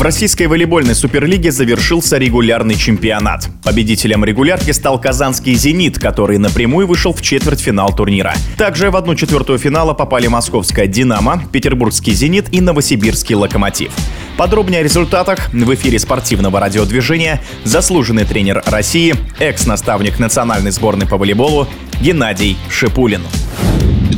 В российской волейбольной суперлиге завершился регулярный чемпионат. Победителем регулярки стал казанский «Зенит», который напрямую вышел в четвертьфинал турнира. Также в одну четвертую финала попали московская «Динамо», петербургский «Зенит» и новосибирский «Локомотив». Подробнее о результатах в эфире спортивного радиодвижения заслуженный тренер России, экс-наставник национальной сборной по волейболу Геннадий Шипулин.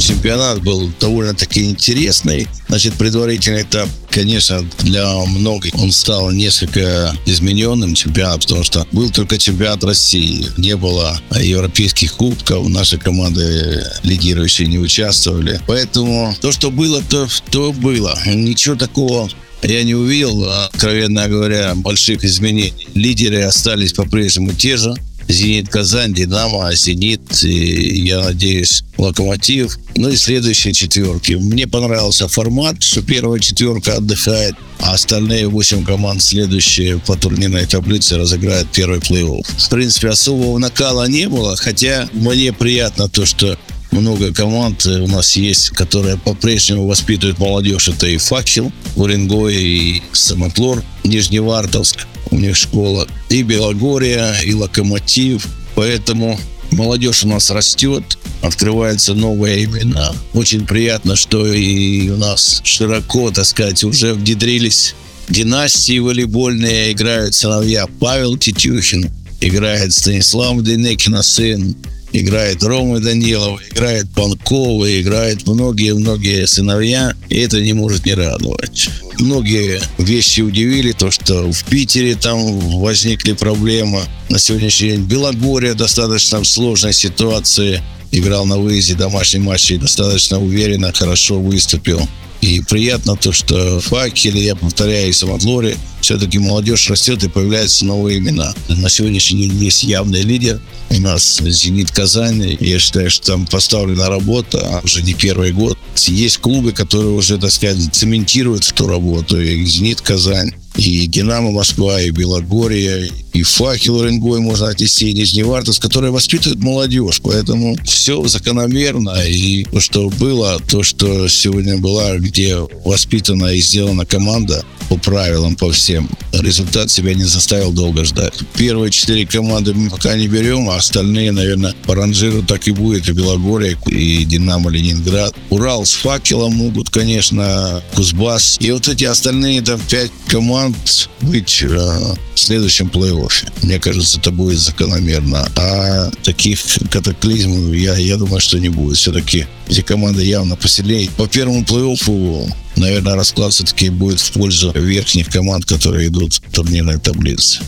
Чемпионат был довольно-таки интересный. Значит, предварительный этап, конечно, для многих он стал несколько измененным чемпионат, потому что был только чемпионат России. Не было европейских кубков, наши команды лидирующие не участвовали. Поэтому то, что было, то, то было. Ничего такого я не увидел, откровенно говоря, больших изменений. Лидеры остались по-прежнему те же. Зенит Казань, Динамо, Зенит, и, я надеюсь, Локомотив. Ну и следующие четверки. Мне понравился формат, что первая четверка отдыхает, а остальные восемь команд, следующие по турнирной таблице, разыграют первый плей-офф. В принципе, особого накала не было, хотя мне приятно то, что много команд у нас есть, которые по-прежнему воспитывают молодежь. Это и Факел, Уренгой, и Самотлор, Нижневартовск у них школа, и Белогория, и Локомотив. Поэтому молодежь у нас растет, открываются новые имена. Очень приятно, что и у нас широко, так сказать, уже внедрились династии волейбольные, играют сыновья Павел Тетюхин, играет Станислав Денекина сын, играет Рома Данилов, играет Панкова, играет многие-многие сыновья, и это не может не радовать. Многие вещи удивили, то, что в Питере там возникли проблемы. На сегодняшний день Белогория достаточно в сложной ситуации играл на выезде домашний матч и достаточно уверенно, хорошо выступил. И приятно то, что в Факеле, я повторяю, и Самотлоре все-таки молодежь растет и появляются новые имена. На сегодняшний день есть явный лидер. У нас «Зенит Казань». Я считаю, что там поставлена работа а уже не первый год. Есть клубы, которые уже, так сказать, цементируют эту работу. И «Зенит Казань», и «Динамо Москва», и «Белогорье», и «Факел Уренгой» можно отнести, и «Нижневартовск», которые воспитывают молодежь. Поэтому все закономерно. И то, что было, то, что сегодня была, где воспитана и сделана команда по правилам, по всем, результат себя не заставил долго ждать. Первые четыре команды мы пока не берем, а остальные, наверное, по ранжиру так и будет. И Белогорье, и «Динамо Ленинград». Урал с «Факелом» могут, конечно, Кузбасс. И вот эти остальные, там, пять команд быть э, в следующем плей-оффе. Мне кажется, это будет закономерно. А таких катаклизмов я, я думаю, что не будет. Все-таки эти команды явно посильнее. По первому плей-оффу, наверное, расклад все-таки будет в пользу верхних команд, которые идут в турнирной таблице.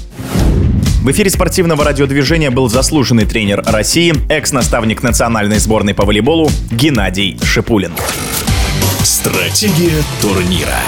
В эфире спортивного радиодвижения был заслуженный тренер России, экс-наставник национальной сборной по волейболу Геннадий Шипулин. Стратегия турнира.